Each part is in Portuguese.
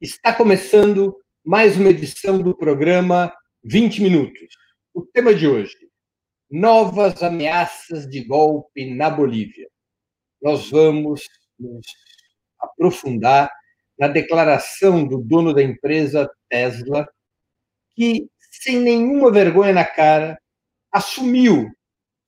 Está começando mais uma edição do programa 20 Minutos. O tema de hoje: novas ameaças de golpe na Bolívia. Nós vamos nos aprofundar na declaração do dono da empresa Tesla, que, sem nenhuma vergonha na cara, assumiu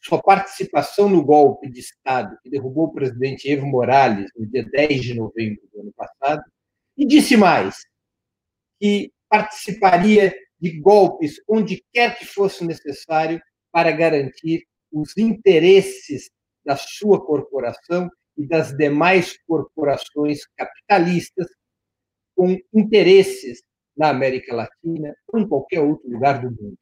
sua participação no golpe de Estado que derrubou o presidente Evo Morales no dia 10 de novembro do ano passado e disse mais, que participaria de golpes onde quer que fosse necessário para garantir os interesses da sua corporação e das demais corporações capitalistas com interesses na América Latina ou em qualquer outro lugar do mundo.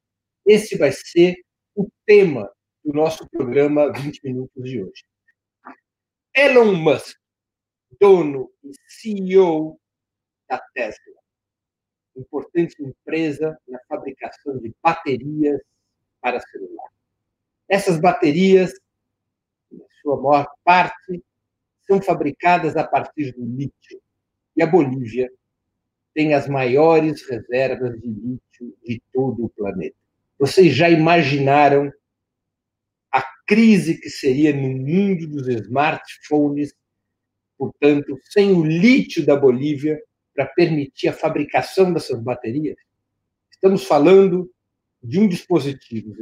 Esse vai ser o tema do nosso programa 20 Minutos de hoje. Elon Musk, dono e CEO da Tesla, importante empresa na fabricação de baterias para celular. Essas baterias, na sua maior parte, são fabricadas a partir do lítio. E a Bolívia tem as maiores reservas de lítio de todo o planeta. Vocês já imaginaram a crise que seria no mundo dos smartphones, portanto, sem o lítio da Bolívia, para permitir a fabricação dessas baterias, estamos falando de um dispositivo, os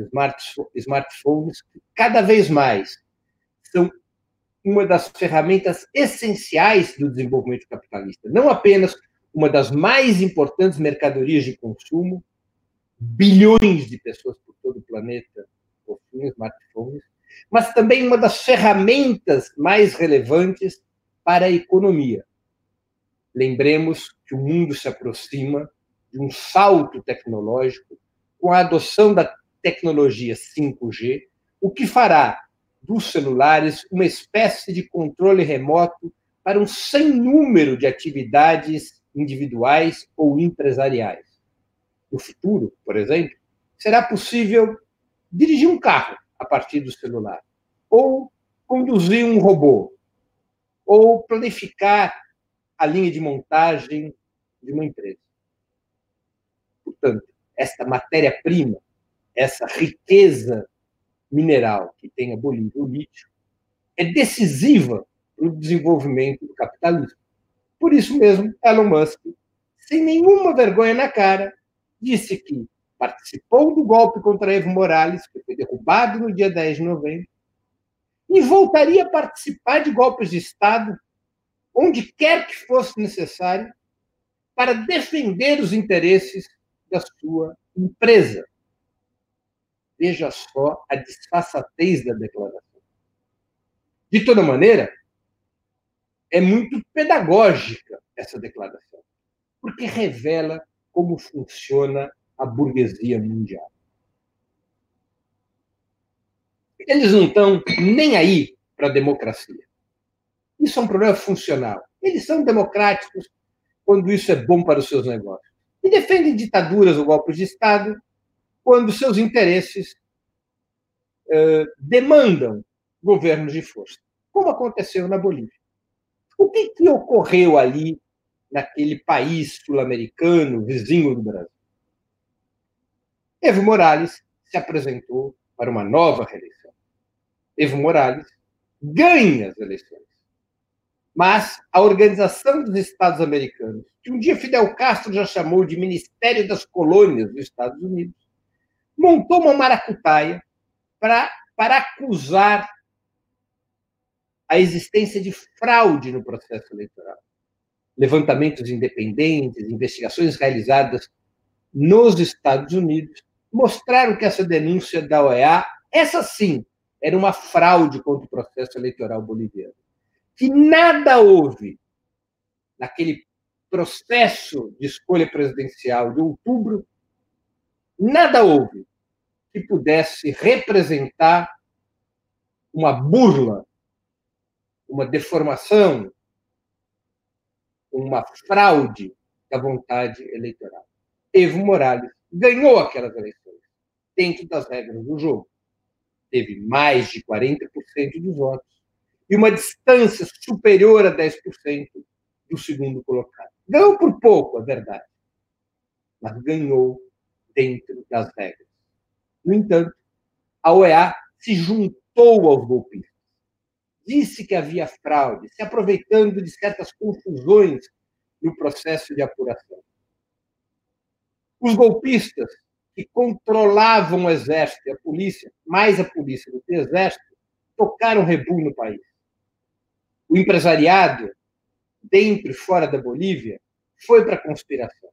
smartphones, que cada vez mais são uma das ferramentas essenciais do desenvolvimento capitalista. Não apenas uma das mais importantes mercadorias de consumo, bilhões de pessoas por todo o planeta possuem smartphones, mas também uma das ferramentas mais relevantes para a economia. Lembremos que o mundo se aproxima de um salto tecnológico com a adoção da tecnologia 5G, o que fará dos celulares uma espécie de controle remoto para um sem número de atividades individuais ou empresariais. No futuro, por exemplo, será possível dirigir um carro a partir do celular, ou conduzir um robô, ou planificar a linha de montagem de uma empresa. Portanto, esta matéria-prima, essa riqueza mineral que tem a Bolívia, o lítio, é decisiva para o desenvolvimento do capitalismo. Por isso mesmo, Elon Musk, sem nenhuma vergonha na cara, disse que participou do golpe contra Evo Morales, que foi derrubado no dia 10 de novembro, e voltaria a participar de golpes de Estado onde quer que fosse necessário, para defender os interesses da sua empresa. Veja só a disfarçatez da declaração. De toda maneira, é muito pedagógica essa declaração, porque revela como funciona a burguesia mundial. Eles não estão nem aí para a democracia. Isso é um problema funcional. Eles são democráticos quando isso é bom para os seus negócios. E defendem ditaduras ou golpes de Estado quando seus interesses eh, demandam governos de força, como aconteceu na Bolívia. O que, que ocorreu ali, naquele país sul-americano, vizinho do Brasil? Evo Morales se apresentou para uma nova reeleição. Evo Morales ganha as eleições. Mas a Organização dos Estados Americanos, que um dia Fidel Castro já chamou de Ministério das Colônias dos Estados Unidos, montou uma maracutaia para, para acusar a existência de fraude no processo eleitoral. Levantamentos independentes, investigações realizadas nos Estados Unidos mostraram que essa denúncia da OEA, essa sim, era uma fraude contra o processo eleitoral boliviano que nada houve naquele processo de escolha presidencial de outubro, nada houve que pudesse representar uma burla, uma deformação, uma fraude da vontade eleitoral. Evo Morales ganhou aquelas eleições, dentro das regras do jogo. Teve mais de 40% dos votos e uma distância superior a 10% do segundo colocado. Ganhou por pouco, é verdade, mas ganhou dentro das regras. No entanto, a OEA se juntou aos golpistas. Disse que havia fraude, se aproveitando de certas confusões no processo de apuração. Os golpistas que controlavam o exército e a polícia, mais a polícia do que o exército, tocaram rebu no país. O empresariado, dentro e fora da Bolívia, foi para a conspiração.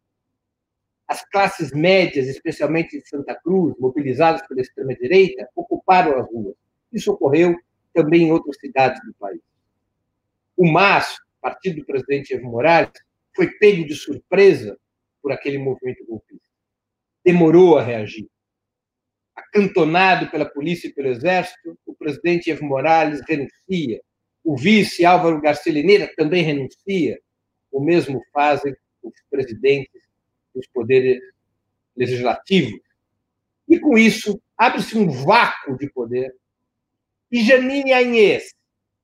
As classes médias, especialmente de Santa Cruz, mobilizadas pela extrema-direita, ocuparam as ruas. Isso ocorreu também em outras cidades do país. O MAS, partido do presidente Evo Morales, foi pego de surpresa por aquele movimento golpista. Demorou a reagir. Acantonado pela polícia e pelo exército, o presidente Evo Morales renuncia. O vice Álvaro Garcia Lineira também renuncia. O mesmo fazem os presidentes dos poderes legislativos. E com isso, abre-se um vácuo de poder. E Janine Agnès,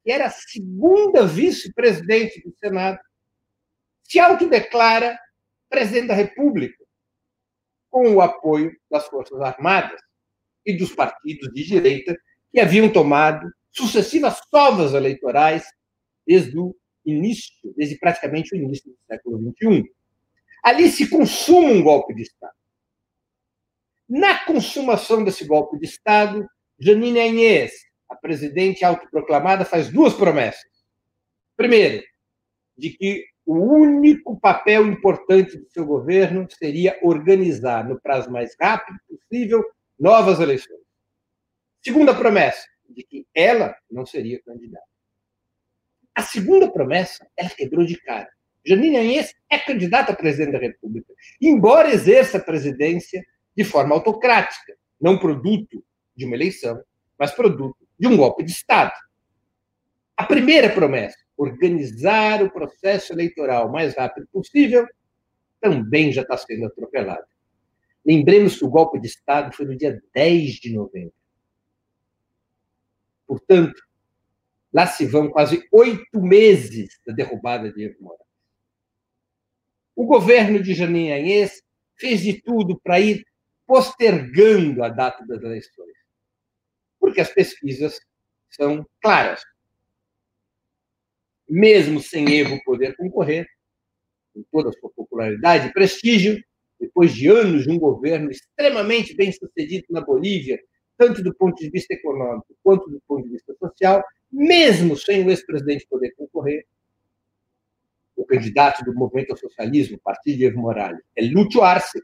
que era a segunda vice-presidente do Senado, se autodeclara presidente da República, com o apoio das Forças Armadas e dos partidos de direita que haviam tomado sucessivas sovas eleitorais desde o início, desde praticamente o início do século XXI. Ali se consuma um golpe de Estado. Na consumação desse golpe de Estado, Janine Agnès, a presidente autoproclamada, faz duas promessas. Primeiro, de que o único papel importante do seu governo seria organizar, no prazo mais rápido possível, novas eleições. Segunda promessa, de que ela não seria candidata. A segunda promessa, ela quebrou de cara. Janine Anhes é candidata a presidente da República, embora exerça a presidência de forma autocrática, não produto de uma eleição, mas produto de um golpe de Estado. A primeira promessa, organizar o processo eleitoral o mais rápido possível, também já está sendo atropelado. Lembremos que o golpe de Estado foi no dia 10 de novembro. Portanto, lá se vão quase oito meses da derrubada de Evo Morales. O governo de Janine Anhes fez de tudo para ir postergando a data das eleições, porque as pesquisas são claras mesmo sem Evo poder concorrer, com toda a sua popularidade e prestígio, depois de anos de um governo extremamente bem sucedido na Bolívia, tanto do ponto de vista econômico quanto do ponto de vista social, mesmo sem o ex-presidente poder concorrer, o candidato do movimento ao socialismo, partido de Evo Morales, é Lúcio Arce,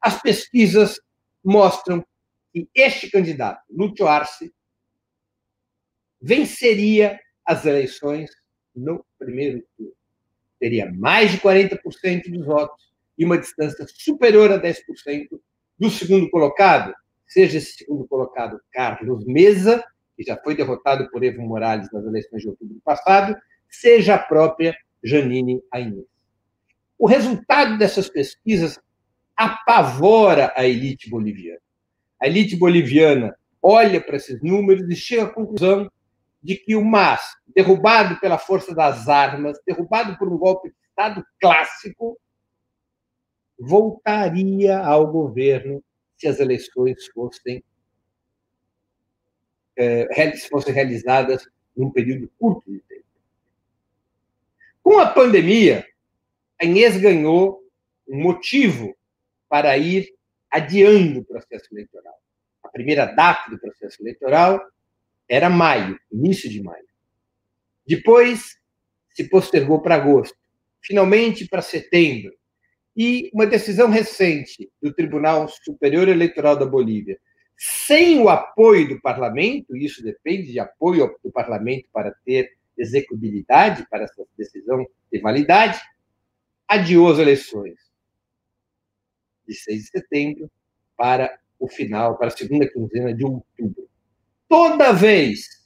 as pesquisas mostram que este candidato, Lúcio Arce, venceria as eleições no primeiro turno. Teria mais de 40% dos votos e uma distância superior a 10% do segundo colocado, seja esse segundo colocado Carlos Mesa, que já foi derrotado por Evo Morales nas eleições de outubro passado, seja a própria Janine Ainês. O resultado dessas pesquisas apavora a elite boliviana. A elite boliviana olha para esses números e chega à conclusão de que o MAS, derrubado pela força das armas, derrubado por um golpe de Estado clássico, voltaria ao governo se as eleições fossem, é, fossem realizadas num período curto de tempo. Com a pandemia, a Inês ganhou um motivo para ir adiando o processo eleitoral. A primeira data do processo eleitoral era maio, início de maio. Depois se postergou para agosto, finalmente para setembro. E uma decisão recente do Tribunal Superior Eleitoral da Bolívia, sem o apoio do parlamento, isso depende de apoio do parlamento para ter execuibilidade, para essa decisão ter validade, adiou as eleições de 6 de setembro para o final, para a segunda quinzena de outubro. Toda vez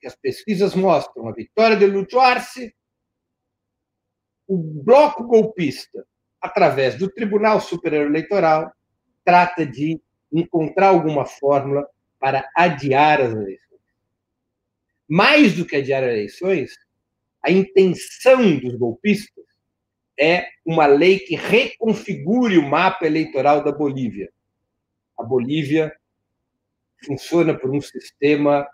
que as pesquisas mostram a vitória de Lúcio Arce, o bloco golpista, através do Tribunal Superior Eleitoral, trata de encontrar alguma fórmula para adiar as eleições. Mais do que adiar as eleições, a intenção dos golpistas é uma lei que reconfigure o mapa eleitoral da Bolívia. A Bolívia funciona por um sistema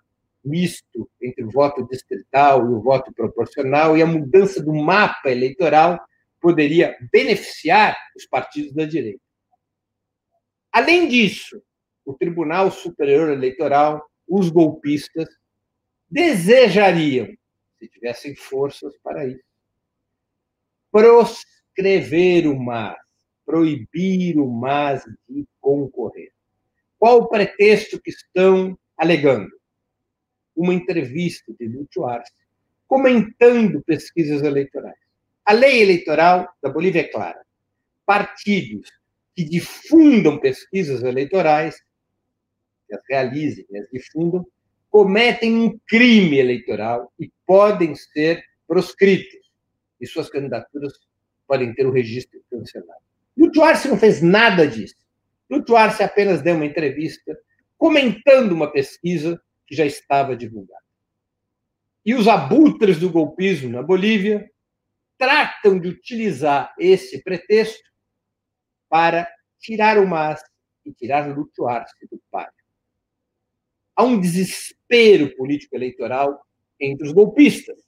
misto entre o voto distrital e o voto proporcional, e a mudança do mapa eleitoral poderia beneficiar os partidos da direita. Além disso, o Tribunal Superior Eleitoral, os golpistas, desejariam, se tivessem forças para isso, proscrever o MAS, proibir o MAS de concorrer. Qual o pretexto que estão alegando? Uma entrevista de Lúcio Arce comentando pesquisas eleitorais. A lei eleitoral da Bolívia é clara. Partidos que difundam pesquisas eleitorais, que as realizem e as difundam, cometem um crime eleitoral e podem ser proscritos e suas candidaturas podem ter o registro cancelado. Lúcio Arce não fez nada disso. Lúcio Arce apenas deu uma entrevista comentando uma pesquisa que já estava divulgada. E os abutres do golpismo na Bolívia tratam de utilizar esse pretexto para tirar o MAS e tirar Lúcio Arce do páreo. Há um desespero político-eleitoral entre os golpistas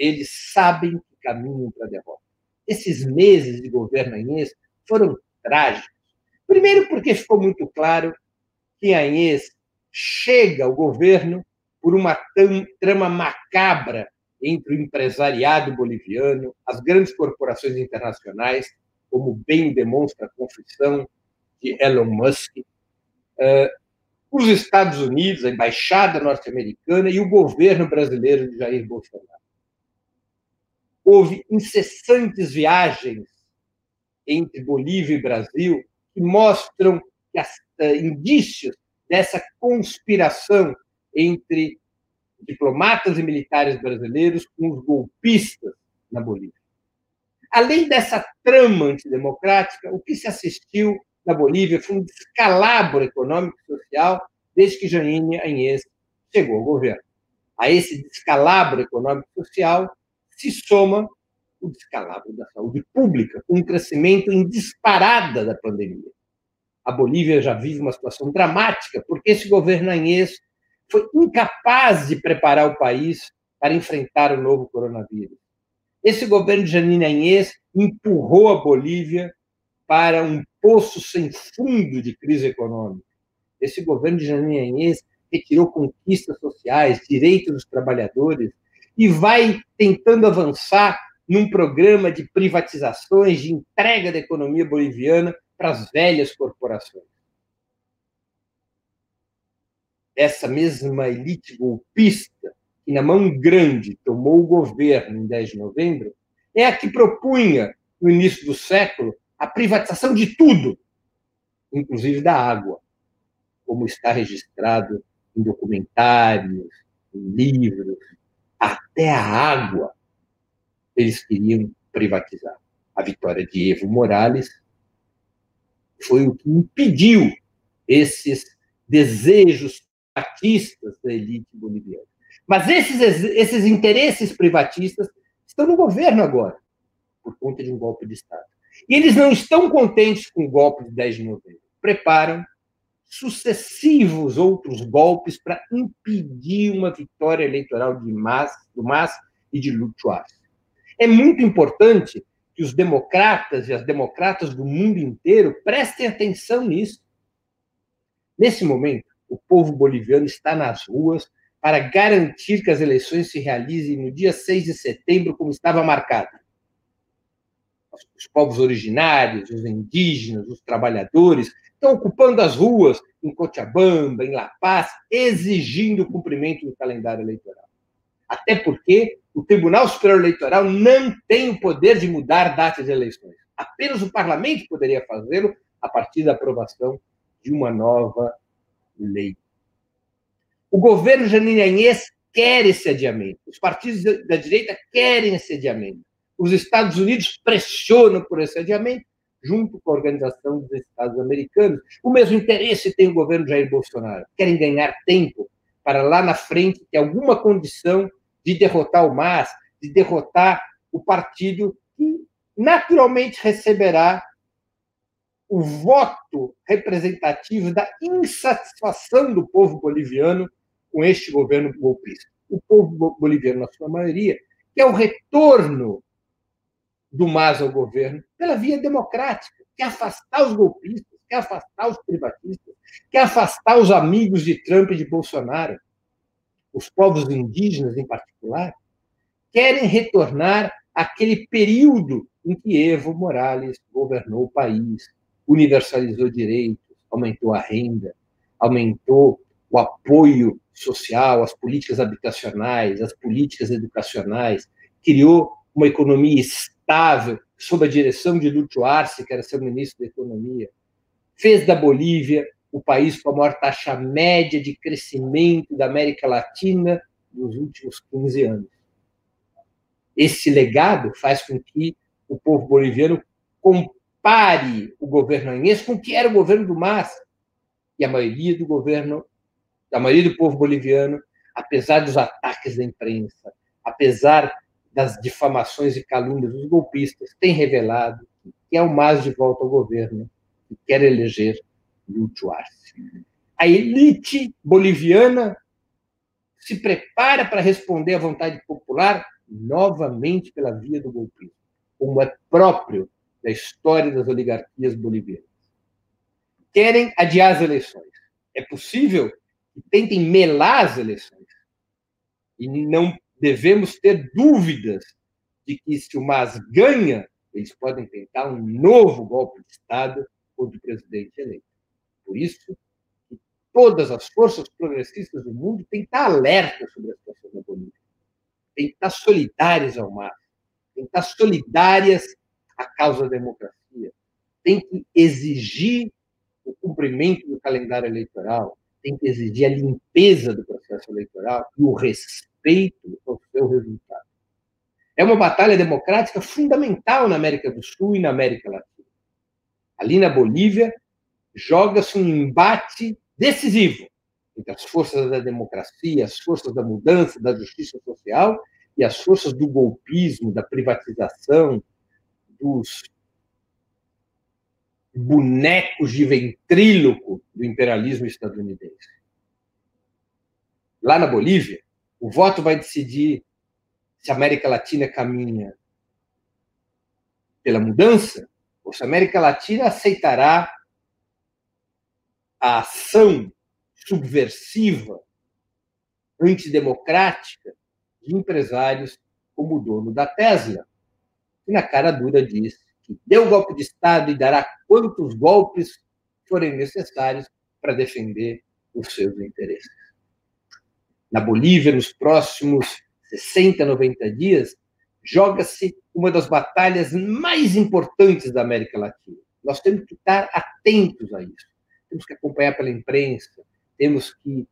eles sabem que caminham para a derrota. Esses meses de governo Inês foram trágicos. Primeiro, porque ficou muito claro que a Inês chega ao governo por uma trama macabra entre o empresariado boliviano, as grandes corporações internacionais, como bem demonstra a confissão de Elon Musk, uh, os Estados Unidos, a embaixada norte-americana e o governo brasileiro de Jair Bolsonaro. Houve incessantes viagens entre Bolívia e Brasil que mostram uh, indícios dessa conspiração entre diplomatas e militares brasileiros com os golpistas na Bolívia. Além dessa trama antidemocrática, o que se assistiu na Bolívia foi um descalabro econômico e social desde que Janine Anhes chegou ao governo. A esse descalabro econômico e social se soma o descalabro da saúde pública, com um crescimento em disparada da pandemia. A Bolívia já vive uma situação dramática, porque esse governo Anhês foi incapaz de preparar o país para enfrentar o novo coronavírus. Esse governo de Janine Anhês empurrou a Bolívia para um poço sem fundo de crise econômica. Esse governo de Janine Anhês retirou conquistas sociais, direitos dos trabalhadores, e vai tentando avançar num programa de privatizações, de entrega da economia boliviana para as velhas corporações. Essa mesma elite golpista, que na mão grande tomou o governo em 10 de novembro, é a que propunha, no início do século, a privatização de tudo, inclusive da água, como está registrado em documentários, em livros, até a água eles queriam privatizar. A vitória de Evo Morales foi o que impediu esses desejos privatistas da elite boliviana. Mas esses, esses interesses privatistas estão no governo agora, por conta de um golpe de Estado. E eles não estão contentes com o golpe de 10 de novembro. Preparam sucessivos outros golpes para impedir uma vitória eleitoral de Mas, do MAS e de Arce. É muito importante que os democratas e as democratas do mundo inteiro prestem atenção nisso. Nesse momento, o povo boliviano está nas ruas para garantir que as eleições se realizem no dia 6 de setembro, como estava marcado. Os povos originários, os indígenas, os trabalhadores estão ocupando as ruas em Cochabamba, em La Paz, exigindo o cumprimento do calendário eleitoral. Até porque o Tribunal Superior Eleitoral não tem o poder de mudar datas de eleições. Apenas o parlamento poderia fazê-lo a partir da aprovação de uma nova lei. O governo Janine Anhes quer esse adiamento. Os partidos da direita querem esse adiamento. Os Estados Unidos pressionam por esse adiamento junto com a Organização dos Estados Americanos. O mesmo interesse tem o governo Jair Bolsonaro. Querem ganhar tempo para lá na frente ter alguma condição de derrotar o MAS, de derrotar o partido que naturalmente receberá o voto representativo da insatisfação do povo boliviano com este governo golpista. O povo boliviano, na sua maioria, quer o retorno do MAS ao governo pela via democrática, quer afastar os golpistas, quer afastar os privatistas, quer afastar os amigos de Trump e de Bolsonaro, os povos indígenas em particular, querem retornar àquele período em que Evo Morales governou o país, universalizou direitos, aumentou a renda, aumentou o apoio social, as políticas habitacionais, as políticas educacionais, criou uma economia estável sob a direção de Lúcio Arce, que era seu ministro da Economia, fez da Bolívia o país com a maior taxa média de crescimento da América Latina nos últimos 15 anos. Esse legado faz com que o povo boliviano compare o governo Anhês com o que era o governo do MAS. E a maioria do governo, a maioria do povo boliviano, apesar dos ataques da imprensa, apesar das difamações e calúnias dos golpistas, tem revelado que é o MAS de volta ao governo e quer eleger Lúcio Arce. A elite boliviana se prepara para responder à vontade popular novamente pela via do golpismo, como é próprio da história das oligarquias bolivianas. Querem adiar as eleições. É possível que tentem melar as eleições. E não devemos ter dúvidas de que, se o MAS ganha, eles podem tentar um novo golpe de Estado contra o presidente eleito. Por isso, todas as forças progressistas do mundo têm que estar alertas sobre a situação da Bolívia tem que estar solidárias ao mar, tem que estar solidárias à causa da democracia, tem que exigir o cumprimento do calendário eleitoral, tem que exigir a limpeza do processo eleitoral e o respeito ao seu resultado. É uma batalha democrática fundamental na América do Sul e na América Latina. Ali na Bolívia, joga-se um embate decisivo entre as forças da democracia, as forças da mudança, da justiça social e as forças do golpismo, da privatização, dos bonecos de ventríloco do imperialismo estadunidense. Lá na Bolívia, o voto vai decidir se a América Latina caminha pela mudança ou se a América Latina aceitará a ação subversiva, antidemocrática de empresários como o dono da Tesla, que na cara dura diz que deu golpe de Estado e dará quantos golpes forem necessários para defender os seus interesses. Na Bolívia, nos próximos 60, 90 dias, joga-se uma das batalhas mais importantes da América Latina. Nós temos que estar atentos a isso. Temos que acompanhar pela imprensa, temos que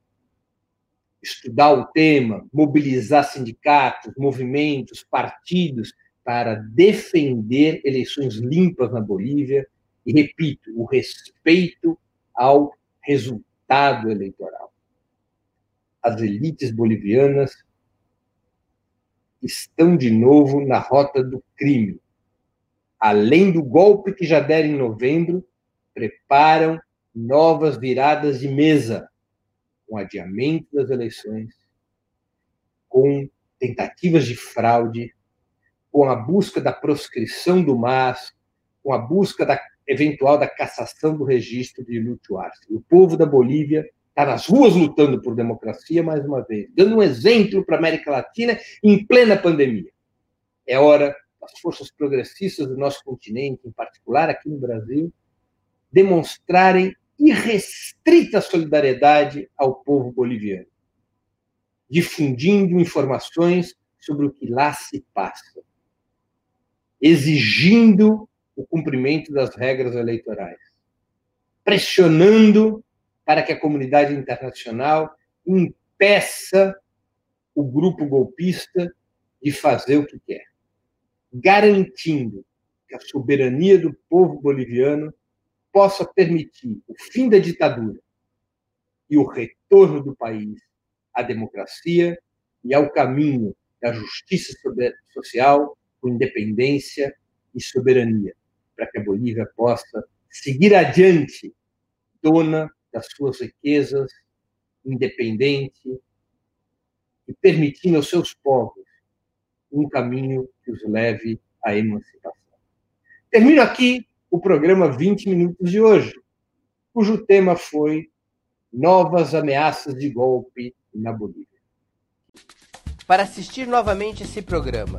estudar o tema, mobilizar sindicatos, movimentos, partidos para defender eleições limpas na Bolívia e, repito, o respeito ao resultado eleitoral. As elites bolivianas estão de novo na rota do crime. Além do golpe que já deram em novembro, preparam novas viradas de mesa com adiamento das eleições, com tentativas de fraude, com a busca da proscrição do MAS, com a busca da eventual da cassação do registro de Lúcio Arce. O povo da Bolívia está nas ruas lutando por democracia mais uma vez, dando um exemplo para a América Latina em plena pandemia. É hora das forças progressistas do nosso continente, em particular aqui no Brasil, demonstrarem irrestrita solidariedade ao povo boliviano, difundindo informações sobre o que lá se passa, exigindo o cumprimento das regras eleitorais, pressionando para que a comunidade internacional impeça o grupo golpista de fazer o que quer, garantindo que a soberania do povo boliviano possa permitir o fim da ditadura e o retorno do país à democracia e ao caminho da justiça social com independência e soberania, para que a Bolívia possa seguir adiante, dona das suas riquezas, independente e permitindo aos seus povos um caminho que os leve à emancipação. Termino aqui o programa 20 Minutos de hoje, cujo tema foi Novas Ameaças de Golpe na Bolívia. Para assistir novamente esse programa,